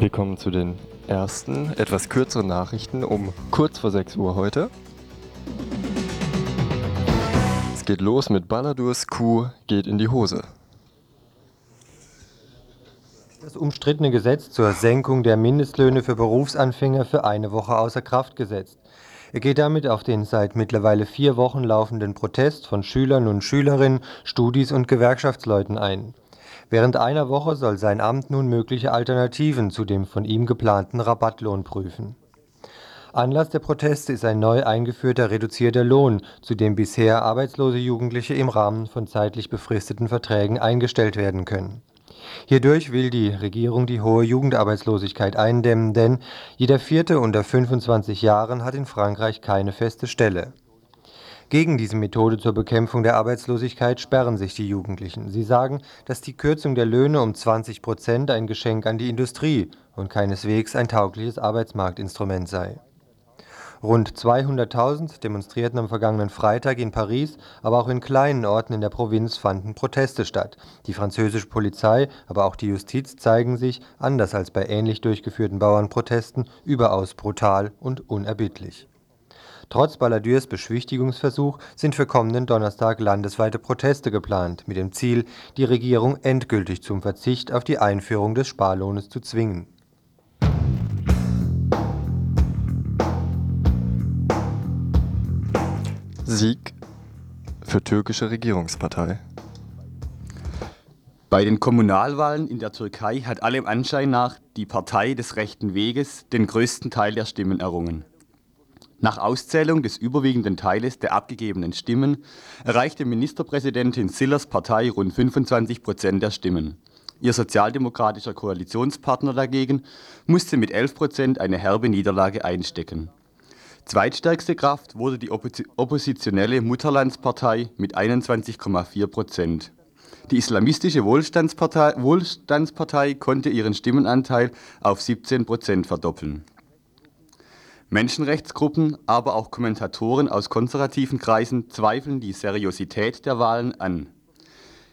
Wir kommen zu den ersten, etwas kürzeren Nachrichten um kurz vor 6 Uhr heute. Es geht los mit Balladurs Kuh geht in die Hose. Das umstrittene Gesetz zur Senkung der Mindestlöhne für Berufsanfänger für eine Woche außer Kraft gesetzt. Er geht damit auf den seit mittlerweile vier Wochen laufenden Protest von Schülern und Schülerinnen, Studis und Gewerkschaftsleuten ein. Während einer Woche soll sein Amt nun mögliche Alternativen zu dem von ihm geplanten Rabattlohn prüfen. Anlass der Proteste ist ein neu eingeführter reduzierter Lohn, zu dem bisher arbeitslose Jugendliche im Rahmen von zeitlich befristeten Verträgen eingestellt werden können. Hierdurch will die Regierung die hohe Jugendarbeitslosigkeit eindämmen, denn jeder Vierte unter 25 Jahren hat in Frankreich keine feste Stelle gegen diese Methode zur Bekämpfung der Arbeitslosigkeit sperren sich die Jugendlichen. Sie sagen, dass die Kürzung der Löhne um 20 Prozent ein Geschenk an die Industrie und keineswegs ein taugliches Arbeitsmarktinstrument sei. Rund 200.000 demonstrierten am vergangenen Freitag in Paris, aber auch in kleinen Orten in der Provinz fanden Proteste statt. Die französische Polizei, aber auch die Justiz zeigen sich, anders als bei ähnlich durchgeführten Bauernprotesten, überaus brutal und unerbittlich. Trotz Balladurs Beschwichtigungsversuch sind für kommenden Donnerstag landesweite Proteste geplant, mit dem Ziel, die Regierung endgültig zum Verzicht auf die Einführung des Sparlohnes zu zwingen. Sieg für türkische Regierungspartei. Bei den Kommunalwahlen in der Türkei hat allem Anschein nach die Partei des rechten Weges den größten Teil der Stimmen errungen. Nach Auszählung des überwiegenden Teiles der abgegebenen Stimmen erreichte Ministerpräsidentin Sillers Partei rund 25 Prozent der Stimmen. Ihr sozialdemokratischer Koalitionspartner dagegen musste mit 11 Prozent eine herbe Niederlage einstecken. Zweitstärkste Kraft wurde die oppositionelle Mutterlandspartei mit 21,4 Prozent. Die islamistische Wohlstandspartei, Wohlstandspartei konnte ihren Stimmenanteil auf 17 Prozent verdoppeln. Menschenrechtsgruppen, aber auch Kommentatoren aus konservativen Kreisen zweifeln die Seriosität der Wahlen an.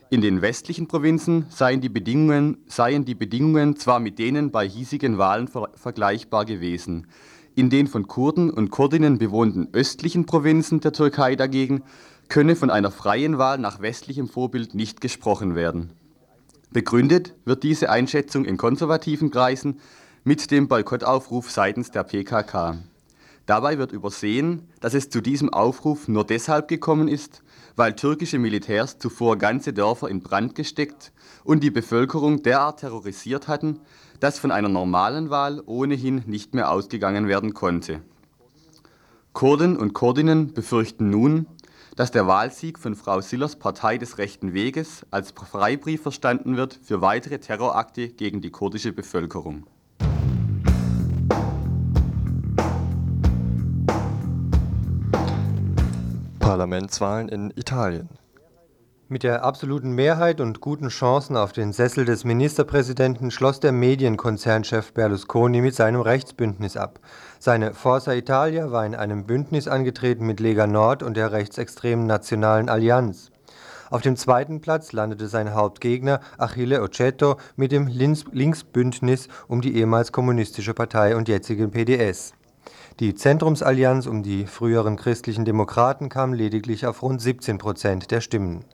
In den westlichen Provinzen seien die Bedingungen, seien die Bedingungen zwar mit denen bei hiesigen Wahlen ver vergleichbar gewesen. In den von Kurden und Kurdinnen bewohnten östlichen Provinzen der Türkei dagegen könne von einer freien Wahl nach westlichem Vorbild nicht gesprochen werden. Begründet wird diese Einschätzung in konservativen Kreisen mit dem Boykottaufruf seitens der PKK. Dabei wird übersehen, dass es zu diesem Aufruf nur deshalb gekommen ist, weil türkische Militärs zuvor ganze Dörfer in Brand gesteckt und die Bevölkerung derart terrorisiert hatten, dass von einer normalen Wahl ohnehin nicht mehr ausgegangen werden konnte. Kurden und Kurdinnen befürchten nun, dass der Wahlsieg von Frau Sillers Partei des rechten Weges als Freibrief verstanden wird für weitere Terrorakte gegen die kurdische Bevölkerung. Parlamentswahlen in Italien. Mit der absoluten Mehrheit und guten Chancen auf den Sessel des Ministerpräsidenten schloss der Medienkonzernchef Berlusconi mit seinem Rechtsbündnis ab. Seine Forza Italia war in einem Bündnis angetreten mit Lega Nord und der rechtsextremen Nationalen Allianz. Auf dem zweiten Platz landete sein Hauptgegner Achille Oceto mit dem Linksbündnis um die ehemals kommunistische Partei und jetzige PDS. Die Zentrumsallianz um die früheren Christlichen Demokraten kam lediglich auf rund 17 Prozent der Stimmen.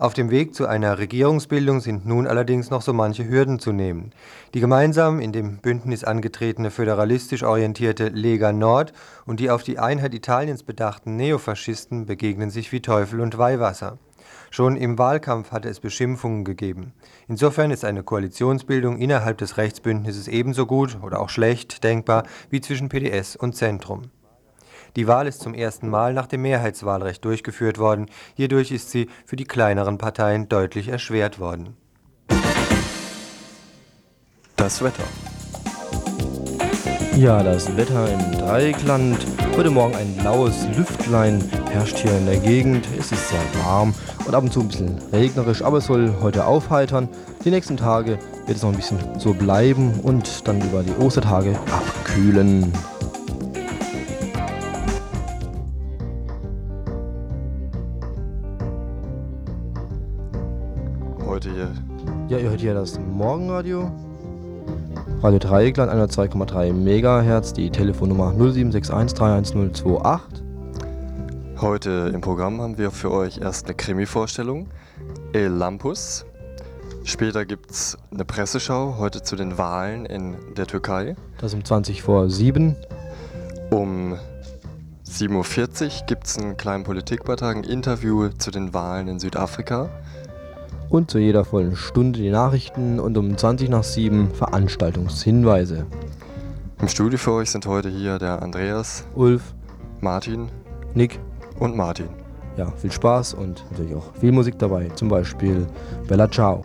Auf dem Weg zu einer Regierungsbildung sind nun allerdings noch so manche Hürden zu nehmen. Die gemeinsam in dem Bündnis angetretene föderalistisch orientierte Lega Nord und die auf die Einheit Italiens bedachten Neofaschisten begegnen sich wie Teufel und Weihwasser. Schon im Wahlkampf hatte es Beschimpfungen gegeben. Insofern ist eine Koalitionsbildung innerhalb des Rechtsbündnisses ebenso gut oder auch schlecht denkbar wie zwischen PDS und Zentrum. Die Wahl ist zum ersten Mal nach dem Mehrheitswahlrecht durchgeführt worden. Hierdurch ist sie für die kleineren Parteien deutlich erschwert worden. Das Wetter. Ja, das Wetter im Dreieckland. Heute Morgen ein laues Lüftlein herrscht hier in der Gegend. Es ist sehr warm und ab und zu ein bisschen regnerisch, aber es soll heute aufheitern. Die nächsten Tage wird es noch ein bisschen so bleiben und dann über die Ostertage abkühlen. Heute hier. Ja, ihr hört hier das Morgenradio. Radio Dreieckland 102,3 MHz, die Telefonnummer 0761 31028. Heute im Programm haben wir für euch erst eine Krimi-Vorstellung, El Lampus. Später gibt es eine Presseschau, heute zu den Wahlen in der Türkei. Das um 20 vor 7. Um 7.40 Uhr gibt es einen kleinen Politikbeitrag, ein Interview zu den Wahlen in Südafrika. Und zu jeder vollen Stunde die Nachrichten und um 20 nach 7 Veranstaltungshinweise. Im Studio für euch sind heute hier der Andreas, Ulf, Martin Nick, und Martin. ja, viel Spaß und natürlich auch viel Musik dabei. Zum Beispiel Bella Ciao.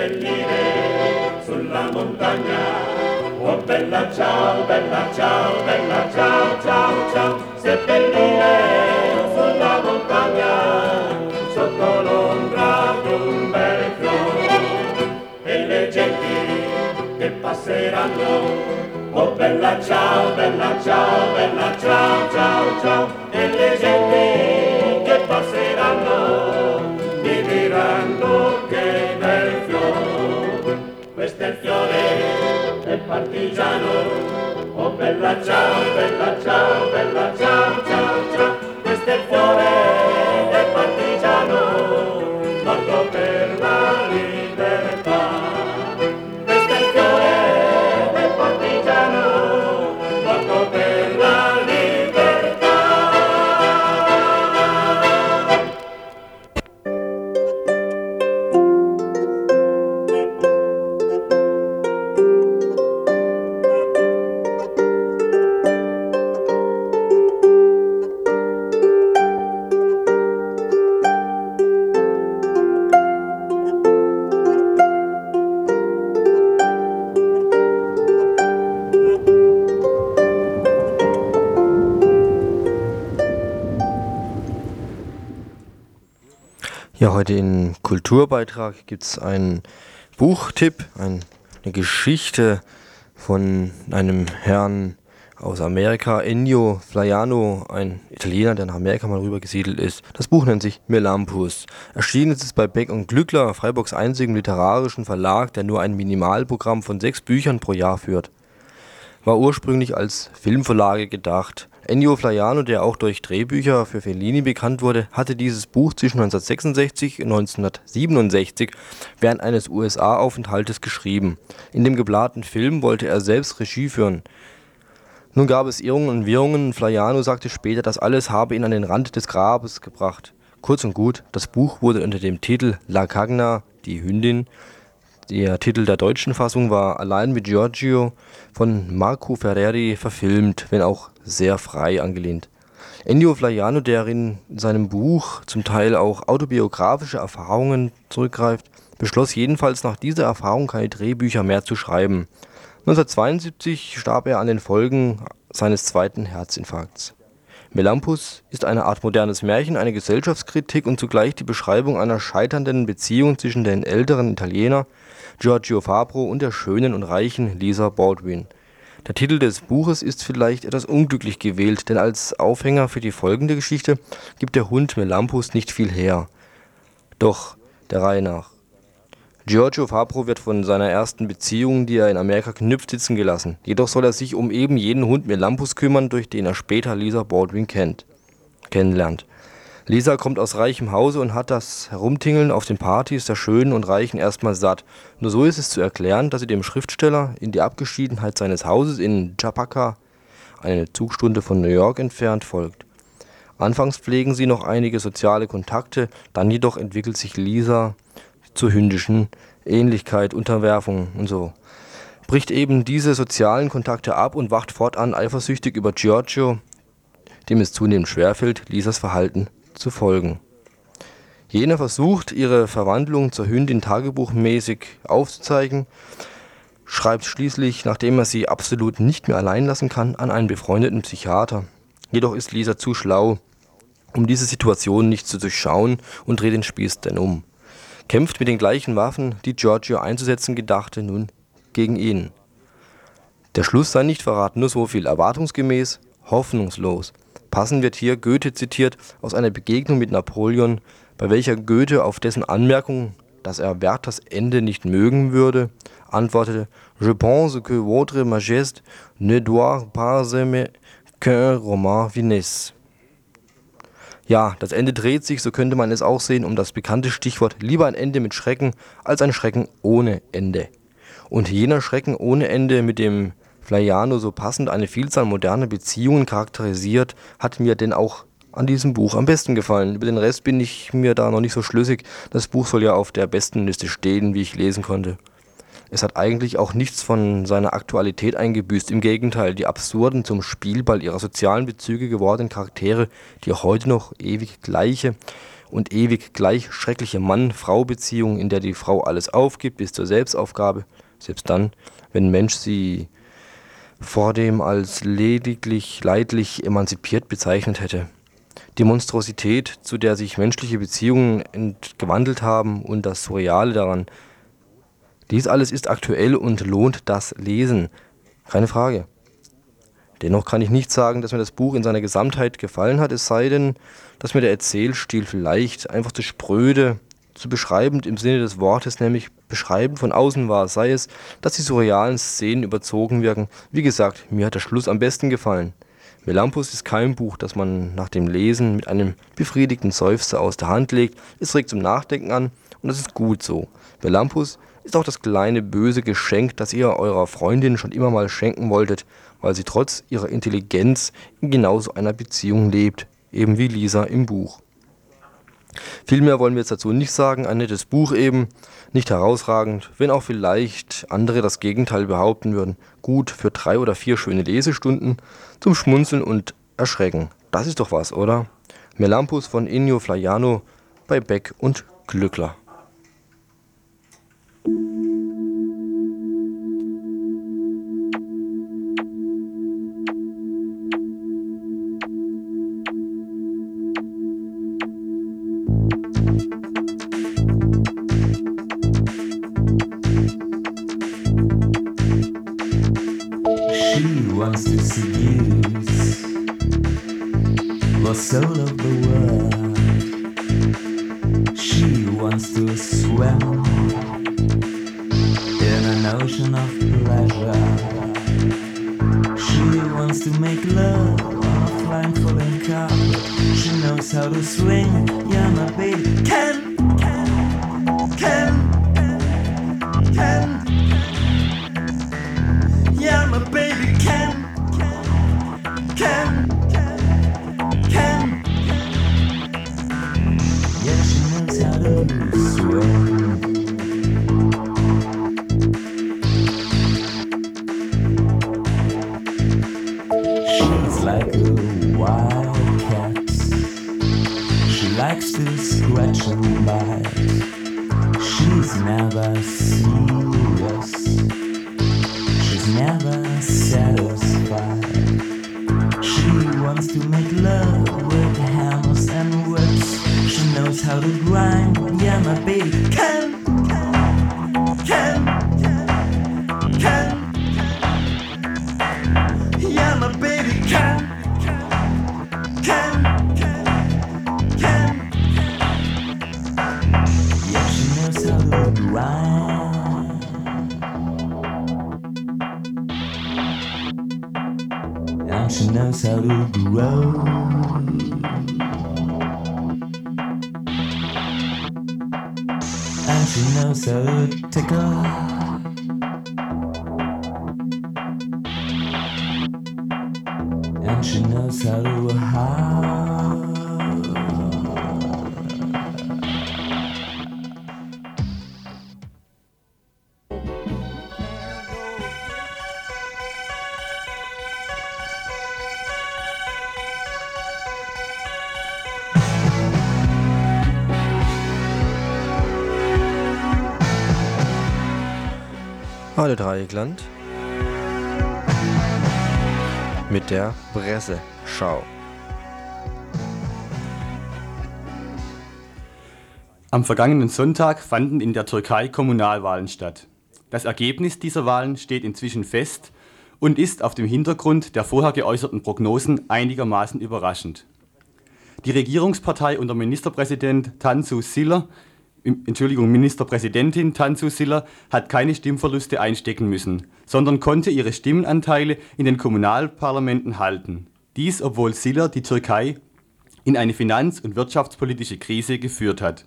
seppellire sulla montagna. Oh bella ciao, bella ciao, bella ciao, ciao, ciao, seppellire sulla montagna, sotto l'ombra di un bel fiore, e le genti che passeranno. Oh bella ciao, bella ciao, bella ciao, ciao, ciao, e le genti partigiano. Oh bella ciao, bella ciao, bella ciao, ciao, ciao, heute im Kulturbeitrag gibt es einen Buchtipp, ein, eine Geschichte von einem Herrn aus Amerika, Ennio Flaiano, ein Italiener, der nach Amerika mal rüber gesiedelt ist. Das Buch nennt sich Melampus. Erschienen ist es bei Beck und Glückler, Freiburgs einzigem literarischen Verlag, der nur ein Minimalprogramm von sechs Büchern pro Jahr führt. War ursprünglich als Filmvorlage gedacht. Ennio Flaiano, der auch durch Drehbücher für Fellini bekannt wurde, hatte dieses Buch zwischen 1966 und 1967 während eines USA-Aufenthaltes geschrieben. In dem geplanten Film wollte er selbst Regie führen. Nun gab es Irrungen und Wirrungen. Flaiano sagte später, das alles habe ihn an den Rand des Grabes gebracht. Kurz und gut, das Buch wurde unter dem Titel La Cagna, die Hündin, der Titel der deutschen Fassung war Allein mit Giorgio von Marco Ferreri verfilmt, wenn auch sehr frei angelehnt. Ennio Flaiano, der in seinem Buch zum Teil auch autobiografische Erfahrungen zurückgreift, beschloss jedenfalls nach dieser Erfahrung keine Drehbücher mehr zu schreiben. 1972 starb er an den Folgen seines zweiten Herzinfarkts. Melampus ist eine Art modernes Märchen, eine Gesellschaftskritik und zugleich die Beschreibung einer scheiternden Beziehung zwischen dem älteren Italiener Giorgio Fabro und der schönen und reichen Lisa Baldwin. Der Titel des Buches ist vielleicht etwas unglücklich gewählt, denn als Aufhänger für die folgende Geschichte gibt der Hund Melampus nicht viel her. Doch der Reihe nach. Giorgio Fabro wird von seiner ersten Beziehung, die er in Amerika knüpft, sitzen gelassen. Jedoch soll er sich um eben jenen Hund Melampus kümmern, durch den er später Lisa Baldwin kennt, kennenlernt. Lisa kommt aus reichem Hause und hat das Herumtingeln auf den Partys der Schönen und Reichen erstmal satt. Nur so ist es zu erklären, dass sie dem Schriftsteller in die Abgeschiedenheit seines Hauses in Chapaca, eine Zugstunde von New York entfernt, folgt. Anfangs pflegen sie noch einige soziale Kontakte, dann jedoch entwickelt sich Lisa zur hündischen Ähnlichkeit, Unterwerfung und so. Bricht eben diese sozialen Kontakte ab und wacht fortan eifersüchtig über Giorgio, dem es zunehmend schwerfällt, Lisas Verhalten zu folgen. Jener versucht, ihre Verwandlung zur Hündin tagebuchmäßig aufzuzeigen, schreibt schließlich, nachdem er sie absolut nicht mehr allein lassen kann, an einen befreundeten Psychiater. Jedoch ist Lisa zu schlau, um diese Situation nicht zu durchschauen und dreht den Spieß denn um. Kämpft mit den gleichen Waffen, die Giorgio einzusetzen gedachte, nun gegen ihn. Der Schluss sei nicht verraten, nur so viel erwartungsgemäß, hoffnungslos. Passend wird hier Goethe zitiert aus einer Begegnung mit Napoleon, bei welcher Goethe auf dessen Anmerkung, dass er Werthers Ende nicht mögen würde, antwortete: Je pense que votre majesté ne doit pas aimer qu'un roman finesse. Ja, das Ende dreht sich, so könnte man es auch sehen, um das bekannte Stichwort lieber ein Ende mit Schrecken als ein Schrecken ohne Ende. Und jener Schrecken ohne Ende, mit dem Flaiano so passend eine Vielzahl moderner Beziehungen charakterisiert, hat mir denn auch an diesem Buch am besten gefallen. Über den Rest bin ich mir da noch nicht so schlüssig. Das Buch soll ja auf der besten Liste stehen, wie ich lesen konnte. Es hat eigentlich auch nichts von seiner Aktualität eingebüßt. Im Gegenteil, die absurden, zum Spielball ihrer sozialen Bezüge gewordenen Charaktere, die heute noch ewig gleiche und ewig gleich schreckliche Mann-Frau-Beziehung, in der die Frau alles aufgibt bis zur Selbstaufgabe, selbst dann, wenn Mensch sie vordem als lediglich leidlich emanzipiert bezeichnet hätte. Die Monstrosität, zu der sich menschliche Beziehungen entgewandelt haben und das Surreale daran. Dies alles ist aktuell und lohnt das Lesen. Keine Frage. Dennoch kann ich nicht sagen, dass mir das Buch in seiner Gesamtheit gefallen hat, es sei denn, dass mir der Erzählstil vielleicht einfach zu spröde, zu beschreibend im Sinne des Wortes, nämlich beschreibend von außen war, sei es, dass die surrealen Szenen überzogen wirken. Wie gesagt, mir hat der Schluss am besten gefallen. Melampus ist kein Buch, das man nach dem Lesen mit einem befriedigten Seufzer aus der Hand legt. Es regt zum Nachdenken an und das ist gut so. Melampus ist auch das kleine böse Geschenk, das ihr eurer Freundin schon immer mal schenken wolltet, weil sie trotz ihrer Intelligenz in genauso einer Beziehung lebt, eben wie Lisa im Buch. Viel mehr wollen wir jetzt dazu nicht sagen. Ein nettes Buch eben, nicht herausragend, wenn auch vielleicht andere das Gegenteil behaupten würden. Gut für drei oder vier schöne Lesestunden zum Schmunzeln und Erschrecken. Das ist doch was, oder? Melampus von Ennio Flaiano bei Beck und Glückler. She knows how to swing. Yeah, my baby. Can, can, can, can. Yeah, my baby. she knows how to go and she knows how to hide. Radio Dreieckland mit der Presseschau. Am vergangenen Sonntag fanden in der Türkei Kommunalwahlen statt. Das Ergebnis dieser Wahlen steht inzwischen fest und ist auf dem Hintergrund der vorher geäußerten Prognosen einigermaßen überraschend. Die Regierungspartei unter Ministerpräsident Tansu Siller Entschuldigung, Ministerpräsidentin Tansu Siller hat keine Stimmverluste einstecken müssen, sondern konnte ihre Stimmenanteile in den Kommunalparlamenten halten. Dies, obwohl Siller die Türkei in eine finanz- und wirtschaftspolitische Krise geführt hat.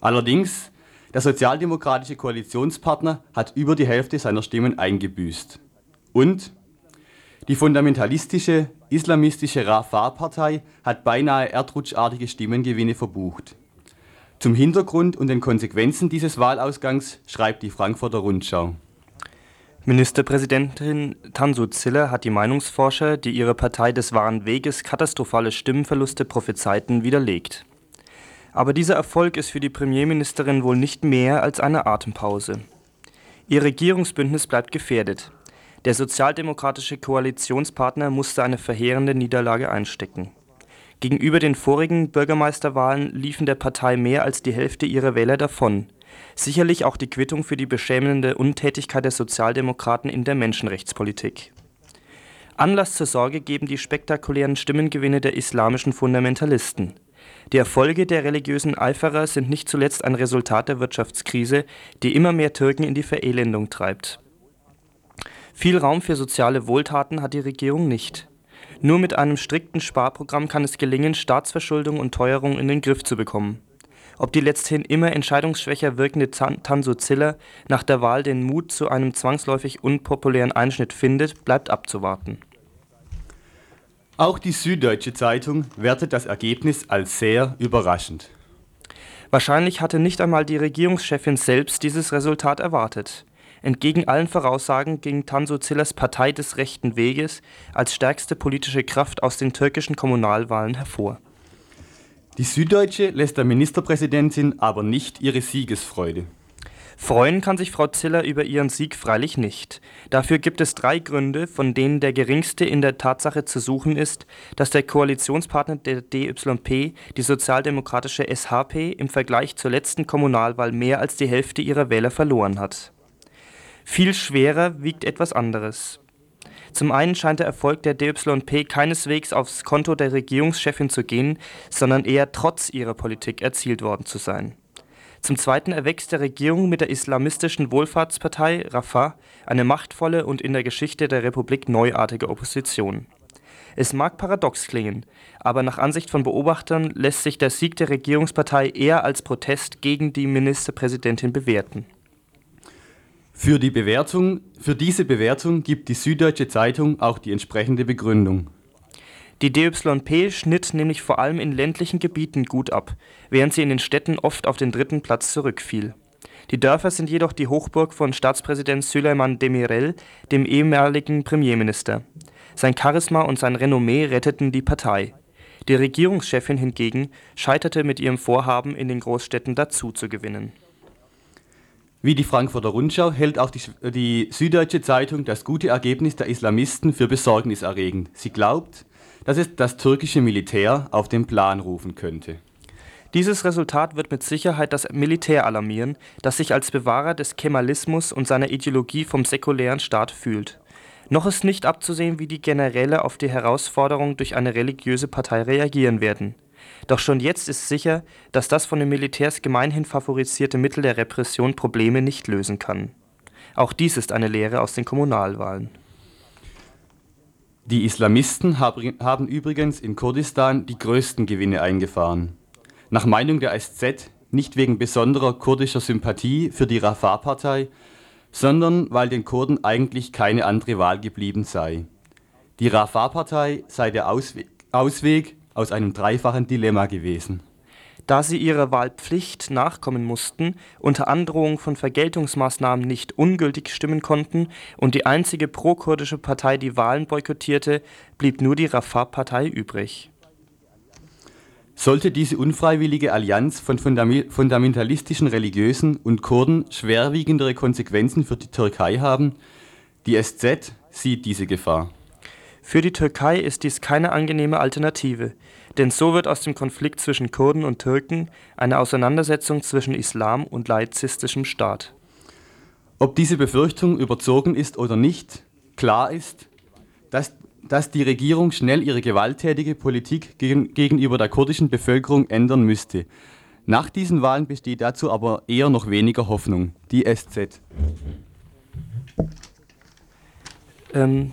Allerdings, der sozialdemokratische Koalitionspartner hat über die Hälfte seiner Stimmen eingebüßt. Und die fundamentalistische, islamistische Rafah-Partei hat beinahe erdrutschartige Stimmengewinne verbucht. Zum Hintergrund und den Konsequenzen dieses Wahlausgangs schreibt die Frankfurter Rundschau. Ministerpräsidentin Tansu Ziller hat die Meinungsforscher, die ihre Partei des wahren Weges katastrophale Stimmenverluste prophezeiten, widerlegt. Aber dieser Erfolg ist für die Premierministerin wohl nicht mehr als eine Atempause. Ihr Regierungsbündnis bleibt gefährdet. Der sozialdemokratische Koalitionspartner musste eine verheerende Niederlage einstecken. Gegenüber den vorigen Bürgermeisterwahlen liefen der Partei mehr als die Hälfte ihrer Wähler davon. Sicherlich auch die Quittung für die beschämende Untätigkeit der Sozialdemokraten in der Menschenrechtspolitik. Anlass zur Sorge geben die spektakulären Stimmengewinne der islamischen Fundamentalisten. Die Erfolge der religiösen Eiferer sind nicht zuletzt ein Resultat der Wirtschaftskrise, die immer mehr Türken in die Verelendung treibt. Viel Raum für soziale Wohltaten hat die Regierung nicht. Nur mit einem strikten Sparprogramm kann es gelingen, Staatsverschuldung und Teuerung in den Griff zu bekommen. Ob die letzthin immer entscheidungsschwächer wirkende Tansu Ziller nach der Wahl den Mut zu einem zwangsläufig unpopulären Einschnitt findet, bleibt abzuwarten. Auch die Süddeutsche Zeitung wertet das Ergebnis als sehr überraschend. Wahrscheinlich hatte nicht einmal die Regierungschefin selbst dieses Resultat erwartet. Entgegen allen Voraussagen ging Tansu Zillers Partei des rechten Weges als stärkste politische Kraft aus den türkischen Kommunalwahlen hervor. Die Süddeutsche lässt der Ministerpräsidentin aber nicht ihre Siegesfreude. Freuen kann sich Frau Ziller über ihren Sieg freilich nicht. Dafür gibt es drei Gründe, von denen der geringste in der Tatsache zu suchen ist, dass der Koalitionspartner der DYP, die sozialdemokratische SHP, im Vergleich zur letzten Kommunalwahl mehr als die Hälfte ihrer Wähler verloren hat. Viel schwerer wiegt etwas anderes. Zum einen scheint der Erfolg der DYP keineswegs aufs Konto der Regierungschefin zu gehen, sondern eher trotz ihrer Politik erzielt worden zu sein. Zum zweiten erwächst der Regierung mit der islamistischen Wohlfahrtspartei Rafah eine machtvolle und in der Geschichte der Republik neuartige Opposition. Es mag paradox klingen, aber nach Ansicht von Beobachtern lässt sich der Sieg der Regierungspartei eher als Protest gegen die Ministerpräsidentin bewerten. Für, die Bewertung, für diese Bewertung gibt die Süddeutsche Zeitung auch die entsprechende Begründung. Die DYP schnitt nämlich vor allem in ländlichen Gebieten gut ab, während sie in den Städten oft auf den dritten Platz zurückfiel. Die Dörfer sind jedoch die Hochburg von Staatspräsident Süleyman Demirel, dem ehemaligen Premierminister. Sein Charisma und sein Renommee retteten die Partei. Die Regierungschefin hingegen scheiterte mit ihrem Vorhaben, in den Großstädten dazu zu gewinnen. Wie die Frankfurter Rundschau hält auch die, die, Süddeutsche Zeitung das gute Ergebnis der Islamisten für besorgniserregend. Sie glaubt, dass es das türkische Militär auf den Plan rufen könnte. Dieses Resultat wird mit Sicherheit das Militär alarmieren, das sich als Bewahrer des Kemalismus und seiner Ideologie vom säkulären Staat fühlt. Noch ist nicht abzusehen, wie die Generäle auf die Herausforderung durch eine religiöse Partei reagieren werden. Doch schon jetzt ist sicher, dass das von den Militärs gemeinhin favorisierte Mittel der Repression Probleme nicht lösen kann. Auch dies ist eine Lehre aus den Kommunalwahlen. Die Islamisten haben übrigens in Kurdistan die größten Gewinne eingefahren. Nach Meinung der SZ nicht wegen besonderer kurdischer Sympathie für die Rafah-Partei, sondern weil den Kurden eigentlich keine andere Wahl geblieben sei. Die Rafah-Partei sei der Ausweg, Ausweg aus einem dreifachen Dilemma gewesen. Da sie ihrer Wahlpflicht nachkommen mussten, unter Androhung von Vergeltungsmaßnahmen nicht ungültig stimmen konnten und die einzige pro-kurdische Partei die Wahlen boykottierte, blieb nur die Rafah-Partei übrig. Sollte diese unfreiwillige Allianz von fundamentalistischen Religiösen und Kurden schwerwiegendere Konsequenzen für die Türkei haben? Die SZ sieht diese Gefahr. Für die Türkei ist dies keine angenehme Alternative, denn so wird aus dem Konflikt zwischen Kurden und Türken eine Auseinandersetzung zwischen Islam und laizistischem Staat. Ob diese Befürchtung überzogen ist oder nicht, klar ist, dass dass die Regierung schnell ihre gewalttätige Politik gegen, gegenüber der kurdischen Bevölkerung ändern müsste. Nach diesen Wahlen besteht dazu aber eher noch weniger Hoffnung. Die SZ. Ähm,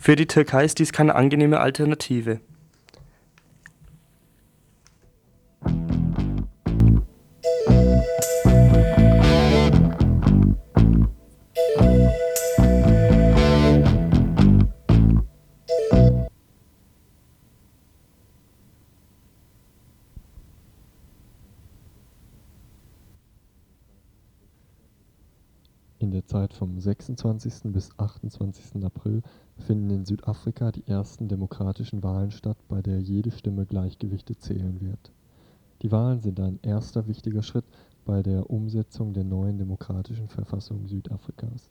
für die Türkei ist dies keine angenehme Alternative. Zeit vom 26. bis 28. April finden in Südafrika die ersten demokratischen Wahlen statt, bei der jede Stimme gleichgewichtet zählen wird. Die Wahlen sind ein erster wichtiger Schritt bei der Umsetzung der neuen demokratischen Verfassung Südafrikas.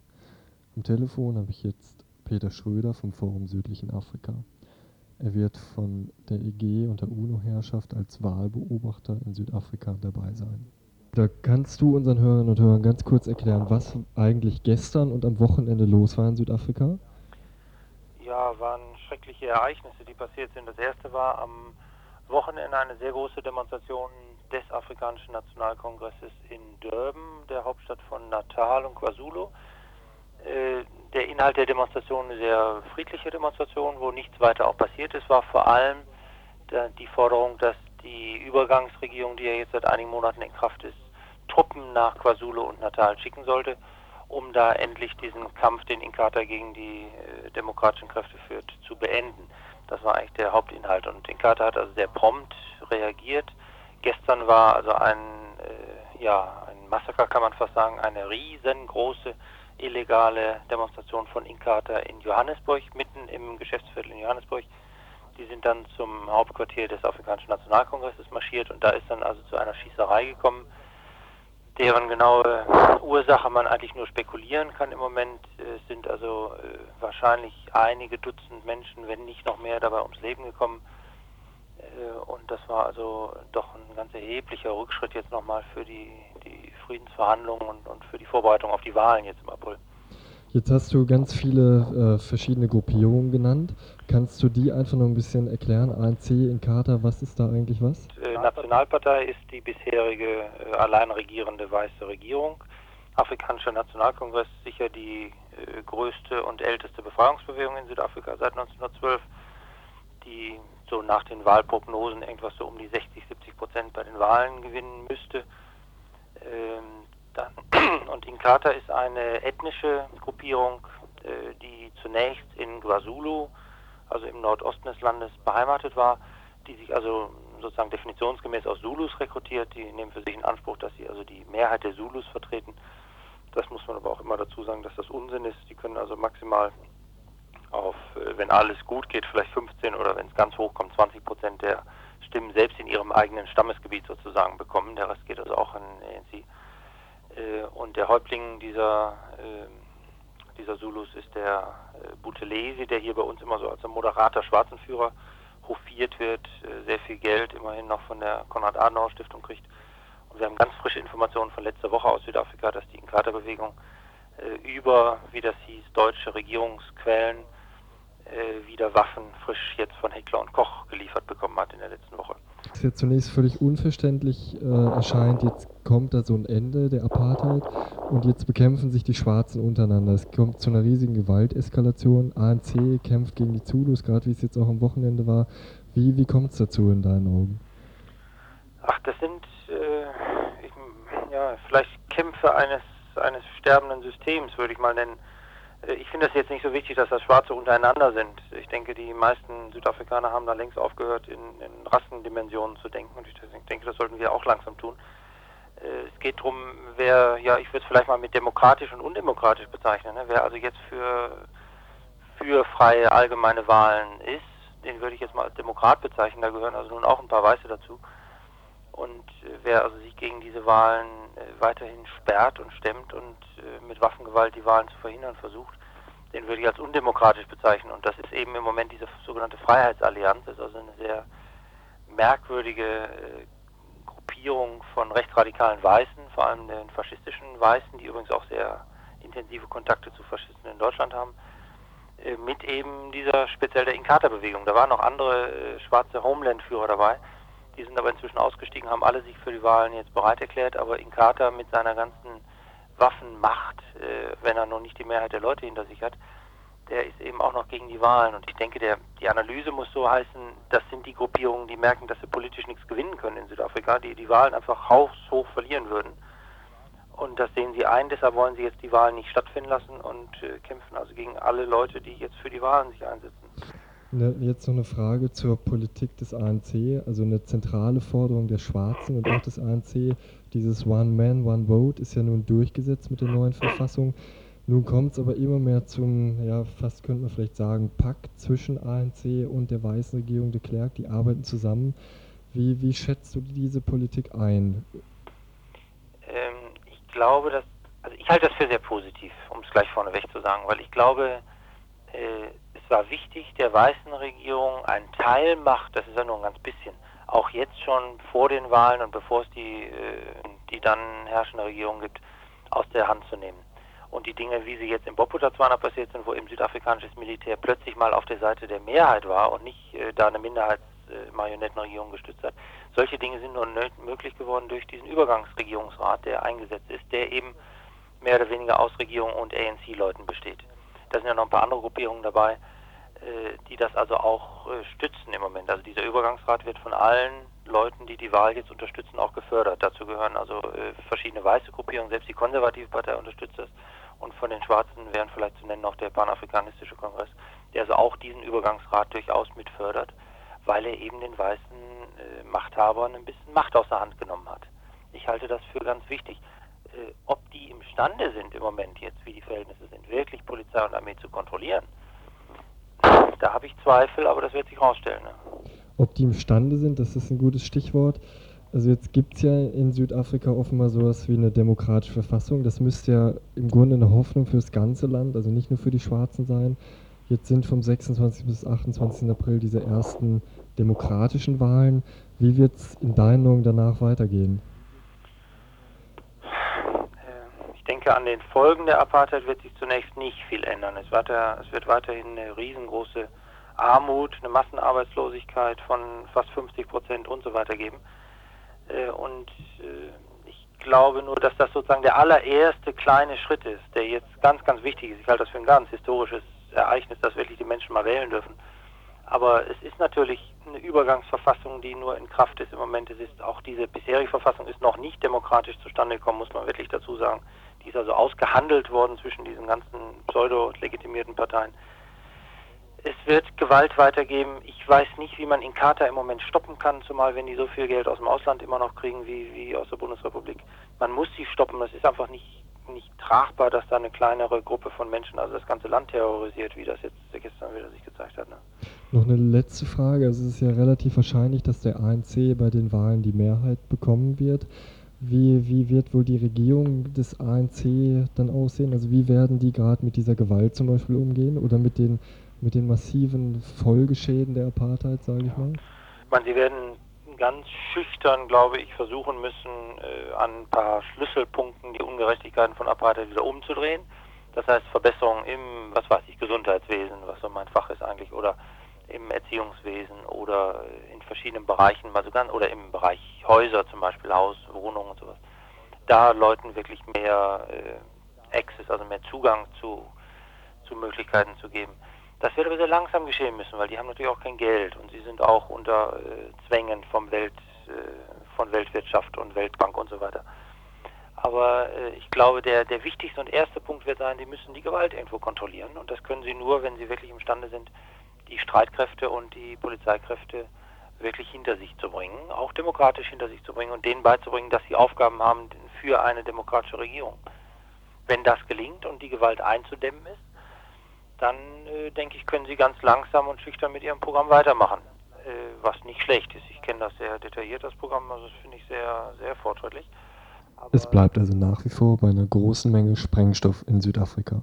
Am Telefon habe ich jetzt Peter Schröder vom Forum Südlichen Afrika. Er wird von der EG und der UNO-Herrschaft als Wahlbeobachter in Südafrika dabei sein. Da kannst du unseren Hörern und Hörern ganz kurz erklären, was eigentlich gestern und am Wochenende los war in Südafrika? Ja, waren schreckliche Ereignisse, die passiert sind. Das erste war am Wochenende eine sehr große Demonstration des Afrikanischen Nationalkongresses in Durban, der Hauptstadt von Natal und KwaZulu. Äh, der Inhalt der Demonstration eine sehr friedliche Demonstration, wo nichts weiter auch passiert ist, war vor allem die Forderung, dass die Übergangsregierung, die ja jetzt seit einigen Monaten in Kraft ist, Truppen nach KwaZulu und Natal schicken sollte, um da endlich diesen Kampf, den Inkatha gegen die äh, demokratischen Kräfte führt, zu beenden. Das war eigentlich der Hauptinhalt. Und Inkatha hat also sehr prompt reagiert. Gestern war also ein, äh, ja, ein Massaker, kann man fast sagen, eine riesengroße illegale Demonstration von Inkatha in Johannesburg, mitten im Geschäftsviertel in Johannesburg. Die sind dann zum Hauptquartier des Afrikanischen Nationalkongresses marschiert und da ist dann also zu einer Schießerei gekommen, deren genaue Ursache man eigentlich nur spekulieren kann im Moment. Es sind also äh, wahrscheinlich einige Dutzend Menschen, wenn nicht noch mehr, dabei ums Leben gekommen. Äh, und das war also doch ein ganz erheblicher Rückschritt jetzt nochmal für die, die Friedensverhandlungen und, und für die Vorbereitung auf die Wahlen jetzt im April. Jetzt hast du ganz viele äh, verschiedene Gruppierungen genannt. Kannst du die einfach noch ein bisschen erklären? ANC, Inkatha, was ist da eigentlich was? Äh, Nationalpartei ist die bisherige äh, allein regierende weiße Regierung. Afrikanischer Nationalkongress sicher die äh, größte und älteste Befreiungsbewegung in Südafrika seit 1912, die so nach den Wahlprognosen irgendwas so um die 60, 70 Prozent bei den Wahlen gewinnen müsste. Ähm, und Inkatha ist eine ethnische Gruppierung, äh, die zunächst in Guazulu, also im Nordosten des Landes, beheimatet war, die sich also sozusagen definitionsgemäß aus Zulus rekrutiert. Die nehmen für sich in Anspruch, dass sie also die Mehrheit der Zulus vertreten. Das muss man aber auch immer dazu sagen, dass das Unsinn ist. Die können also maximal auf, äh, wenn alles gut geht, vielleicht 15 oder wenn es ganz hoch kommt, 20 Prozent der Stimmen selbst in ihrem eigenen Stammesgebiet sozusagen bekommen. Der Rest geht also auch an ANC. Äh, und der Häuptling dieser, ähm, dieser Zulus ist der äh, Butelesi, der hier bei uns immer so als ein moderater Schwarzenführer hofiert wird, äh, sehr viel Geld immerhin noch von der Konrad-Adenauer-Stiftung kriegt. Und wir haben ganz frische Informationen von letzter Woche aus Südafrika, dass die Inkatha-Bewegung über, wie das hieß, deutsche Regierungsquellen wieder Waffen frisch jetzt von Heckler und Koch geliefert bekommen hat in der letzten Woche jetzt zunächst völlig unverständlich äh, erscheint, jetzt kommt da so ein Ende der Apartheid und jetzt bekämpfen sich die Schwarzen untereinander. Es kommt zu einer riesigen Gewalteskalation. ANC kämpft gegen die Zulus, gerade wie es jetzt auch am Wochenende war. Wie, wie kommt es dazu in deinen Augen? Ach, das sind äh, ich, ja, vielleicht Kämpfe eines, eines sterbenden Systems, würde ich mal nennen. Äh, ich finde es jetzt nicht so wichtig, dass das Schwarze untereinander sind. Ich denke, die meisten Südafrikaner haben da längst aufgehört, in, in Rassendimensionen zu denken. Und ich denke, das sollten wir auch langsam tun. Äh, es geht darum, wer, ja, ich würde es vielleicht mal mit demokratisch und undemokratisch bezeichnen. Ne? Wer also jetzt für, für freie allgemeine Wahlen ist, den würde ich jetzt mal als Demokrat bezeichnen. Da gehören also nun auch ein paar Weiße dazu. Und äh, wer also sich gegen diese Wahlen äh, weiterhin sperrt und stemmt und äh, mit Waffengewalt die Wahlen zu verhindern versucht, den würde ich als undemokratisch bezeichnen. Und das ist eben im Moment diese sogenannte Freiheitsallianz, das ist also eine sehr merkwürdige Gruppierung von rechtsradikalen Weißen, vor allem den faschistischen Weißen, die übrigens auch sehr intensive Kontakte zu Faschisten in Deutschland haben, mit eben dieser speziell der Inkatha-Bewegung. Da waren noch andere schwarze Homeland-Führer dabei, die sind aber inzwischen ausgestiegen, haben alle sich für die Wahlen jetzt bereit erklärt, aber Inkatha mit seiner ganzen Waffenmacht, äh, wenn er noch nicht die Mehrheit der Leute hinter sich hat, der ist eben auch noch gegen die Wahlen. Und ich denke, der, die Analyse muss so heißen, das sind die Gruppierungen, die merken, dass sie politisch nichts gewinnen können in Südafrika, die die Wahlen einfach haushoch verlieren würden. Und das sehen sie ein, deshalb wollen sie jetzt die Wahlen nicht stattfinden lassen und äh, kämpfen also gegen alle Leute, die jetzt für die Wahlen sich einsetzen. Ne, jetzt noch eine Frage zur Politik des ANC. Also eine zentrale Forderung der Schwarzen und auch des ANC, dieses One Man, One Vote, ist ja nun durchgesetzt mit der neuen Verfassung. Nun kommt es aber immer mehr zum, ja, fast könnte man vielleicht sagen, Pakt zwischen ANC und der weißen Regierung de Klerk. Die arbeiten zusammen. Wie, wie schätzt du diese Politik ein? Ähm, ich glaube, dass, also ich halte das für sehr positiv, um es gleich vorneweg zu sagen, weil ich glaube, äh, war wichtig, der weißen Regierung einen Teilmacht, das ist ja nur ein ganz bisschen, auch jetzt schon vor den Wahlen und bevor es die, äh, die dann herrschende Regierung gibt, aus der Hand zu nehmen und die Dinge, wie sie jetzt in Botswana passiert sind, wo eben südafrikanisches Militär plötzlich mal auf der Seite der Mehrheit war und nicht äh, da eine Minderheitsmarionettenregierung äh, gestützt hat. Solche Dinge sind nur möglich geworden durch diesen Übergangsregierungsrat, der eingesetzt ist, der eben mehr oder weniger aus Regierung und ANC-Leuten besteht. Da sind ja noch ein paar andere Gruppierungen dabei, die das also auch äh, stützen im Moment. Also dieser Übergangsrat wird von allen Leuten, die die Wahl jetzt unterstützen, auch gefördert. Dazu gehören also äh, verschiedene weiße Gruppierungen, selbst die konservative Partei unterstützt das und von den Schwarzen wären vielleicht zu nennen auch der Panafrikanistische Kongress, der also auch diesen Übergangsrat durchaus mit fördert, weil er eben den weißen äh, Machthabern ein bisschen Macht aus der Hand genommen hat. Ich halte das für ganz wichtig. Äh, ob die imstande sind im Moment jetzt, wie die Verhältnisse sind, wirklich Polizei und Armee zu kontrollieren, da habe ich Zweifel, aber das wird sich herausstellen. Ne? Ob die imstande sind, das ist ein gutes Stichwort. Also jetzt gibt es ja in Südafrika offenbar sowas wie eine demokratische Verfassung. Das müsste ja im Grunde eine Hoffnung für das ganze Land, also nicht nur für die Schwarzen sein. Jetzt sind vom 26. bis 28. April diese ersten demokratischen Wahlen. Wie wird es in deinen Augen danach weitergehen? Äh, ich denke, an den Folgen der Apartheid wird sich zunächst nicht viel ändern. Es, weiter, es wird weiterhin eine riesengroße Armut, eine Massenarbeitslosigkeit von fast 50 Prozent und so weiter geben. Äh, und äh, ich glaube nur, dass das sozusagen der allererste kleine Schritt ist, der jetzt ganz, ganz wichtig ist. Ich halte das für ein ganz historisches Ereignis, dass wirklich die Menschen mal wählen dürfen. Aber es ist natürlich eine Übergangsverfassung, die nur in Kraft ist im Moment. Es ist auch diese bisherige Verfassung ist noch nicht demokratisch zustande gekommen, muss man wirklich dazu sagen. Die ist also ausgehandelt worden zwischen diesen ganzen pseudo-legitimierten Parteien. Es wird Gewalt weitergeben. Ich weiß nicht, wie man Inkatha im Moment stoppen kann, zumal wenn die so viel Geld aus dem Ausland immer noch kriegen wie, wie aus der Bundesrepublik. Man muss sie stoppen. Es ist einfach nicht, nicht tragbar, dass da eine kleinere Gruppe von Menschen also das ganze Land terrorisiert, wie das jetzt gestern wieder sich gezeigt hat. Ne? Noch eine letzte Frage. Also es ist ja relativ wahrscheinlich, dass der ANC bei den Wahlen die Mehrheit bekommen wird. Wie, wie wird wohl die Regierung des ANC dann aussehen? Also wie werden die gerade mit dieser Gewalt zum Beispiel umgehen oder mit den mit den massiven Folgeschäden der Apartheid, sage ich mal? Ich meine, sie werden ganz schüchtern, glaube ich, versuchen müssen, äh, an ein paar Schlüsselpunkten die Ungerechtigkeiten von Apartheid wieder umzudrehen. Das heißt Verbesserungen im, was weiß ich, Gesundheitswesen, was so mein Fach ist eigentlich, oder im Erziehungswesen oder in verschiedenen Bereichen, also ganz, oder im Bereich Häuser zum Beispiel, Haus, Wohnungen und sowas. Da Leuten wirklich mehr äh, Access, also mehr Zugang zu, zu Möglichkeiten zu geben. Das wird aber sehr langsam geschehen müssen, weil die haben natürlich auch kein Geld und sie sind auch unter äh, Zwängen vom Welt, äh, von Weltwirtschaft und Weltbank und so weiter. Aber äh, ich glaube, der, der wichtigste und erste Punkt wird sein, sie müssen die Gewalt irgendwo kontrollieren. Und das können sie nur, wenn sie wirklich imstande sind, die Streitkräfte und die Polizeikräfte wirklich hinter sich zu bringen, auch demokratisch hinter sich zu bringen und denen beizubringen, dass sie Aufgaben haben für eine demokratische Regierung. Wenn das gelingt und die Gewalt einzudämmen ist, dann äh, denke ich, können sie ganz langsam und schüchtern mit ihrem Programm weitermachen, äh, was nicht schlecht ist. Ich kenne das sehr detailliert, das Programm, also das finde ich sehr, sehr fortschrittlich. Aber es bleibt also nach wie vor bei einer großen Menge Sprengstoff in Südafrika.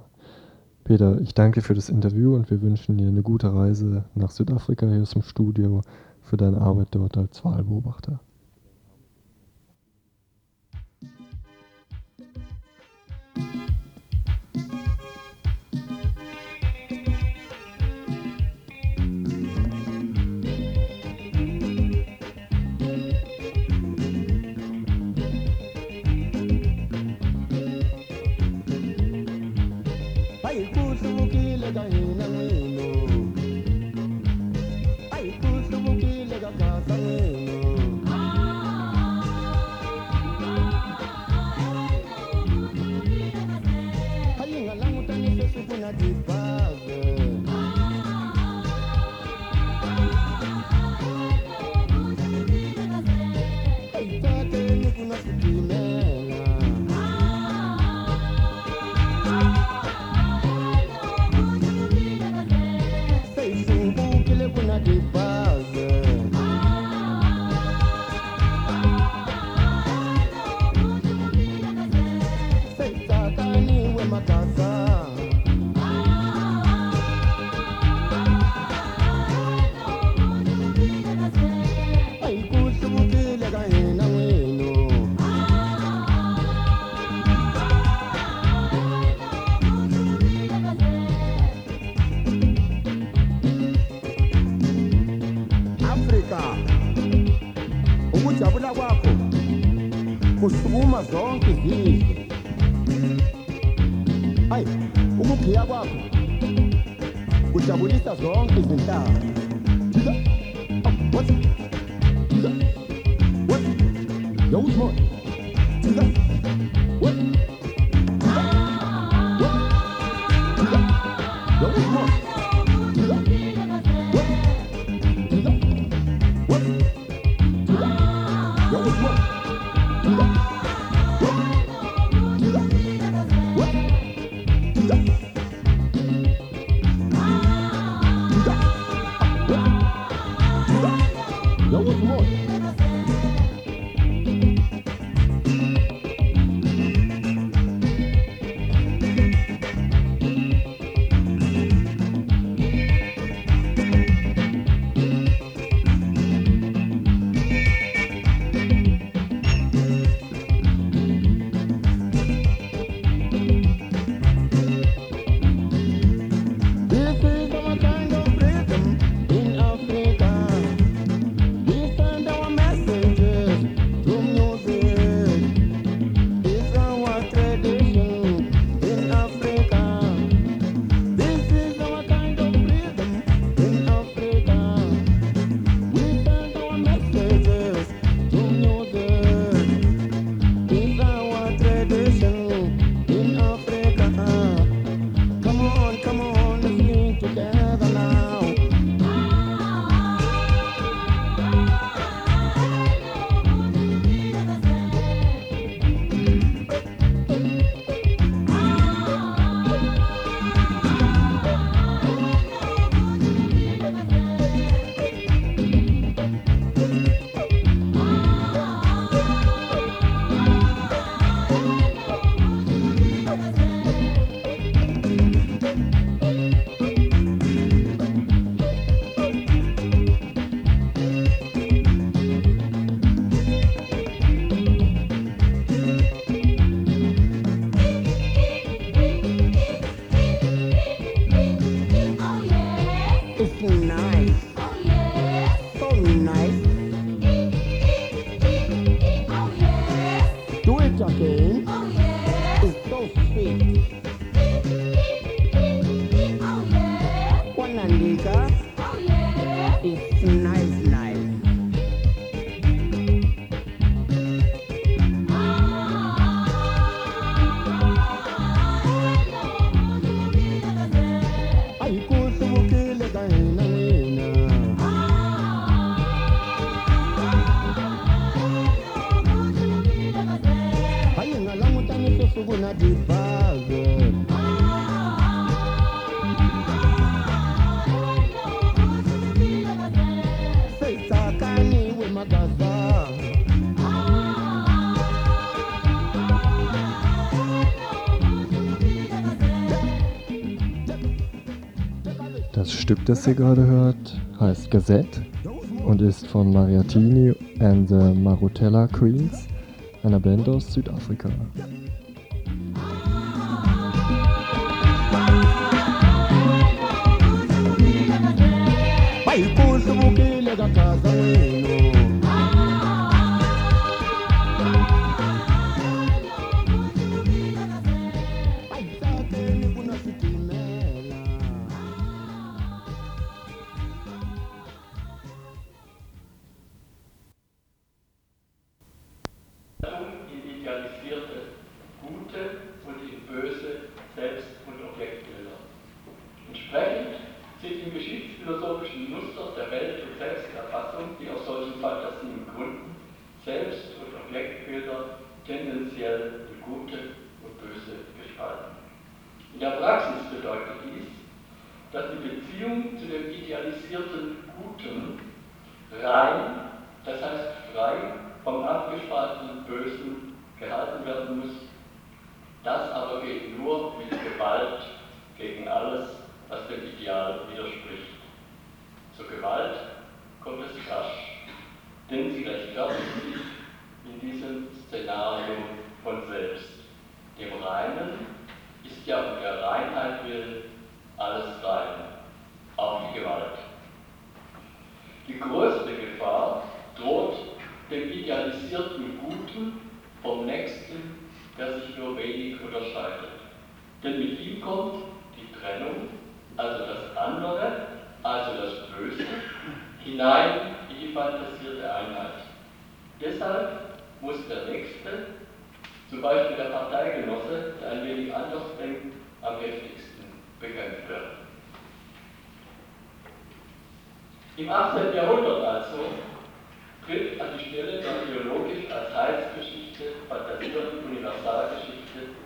Peter, ich danke für das Interview und wir wünschen dir eine gute Reise nach Südafrika hier aus dem Studio für deine Arbeit dort als Wahlbeobachter. conquista. Ai, ukubhiya kwakho kujabulisa zonke izintaba. What's what? Yo, who's what? What? Stück, das ihr gerade hört, heißt Gazette und ist von Mariatini and the Marutella Queens, einer Band aus Südafrika. Fantasierte Einheit. Deshalb muss der Nächste, zum Beispiel der Parteigenosse, der ein wenig anders denkt, am heftigsten bekämpft werden. Im 18. Jahrhundert also tritt an die Stelle der theologisch als Heilsgeschichte fantasierenden Universalgeschichte,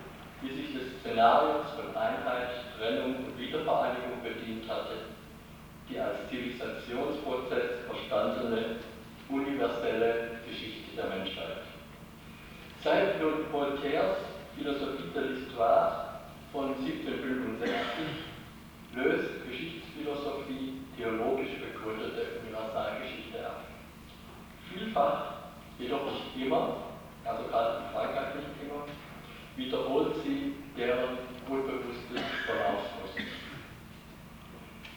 die sich des Szenarios von Einheit, Trennung und Wiedervereinigung bedient hatte, die als Zivilisationsprozess verstandene universelle Geschichte der Menschheit. Seit Voltaires Philosophie de l'Histoire von 1765 löst Geschichtsphilosophie theologisch begründete Universalgeschichte ab. Vielfach, jedoch nicht immer, also gerade in Frankreich nicht immer, wiederholt sie deren unbewusstes Verlaufsmuster.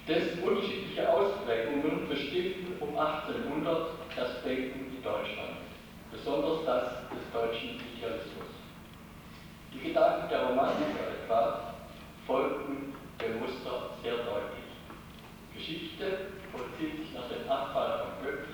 Dessen unterschiedliche Ausprägungen bestimmten um 1800 das Denken in Deutschland, besonders das des deutschen Idealismus. Die Gedanken der Romantiker etwa folgten dem Muster sehr deutlich. Geschichte vollzieht sich nach dem Abfall vom Göttlichen,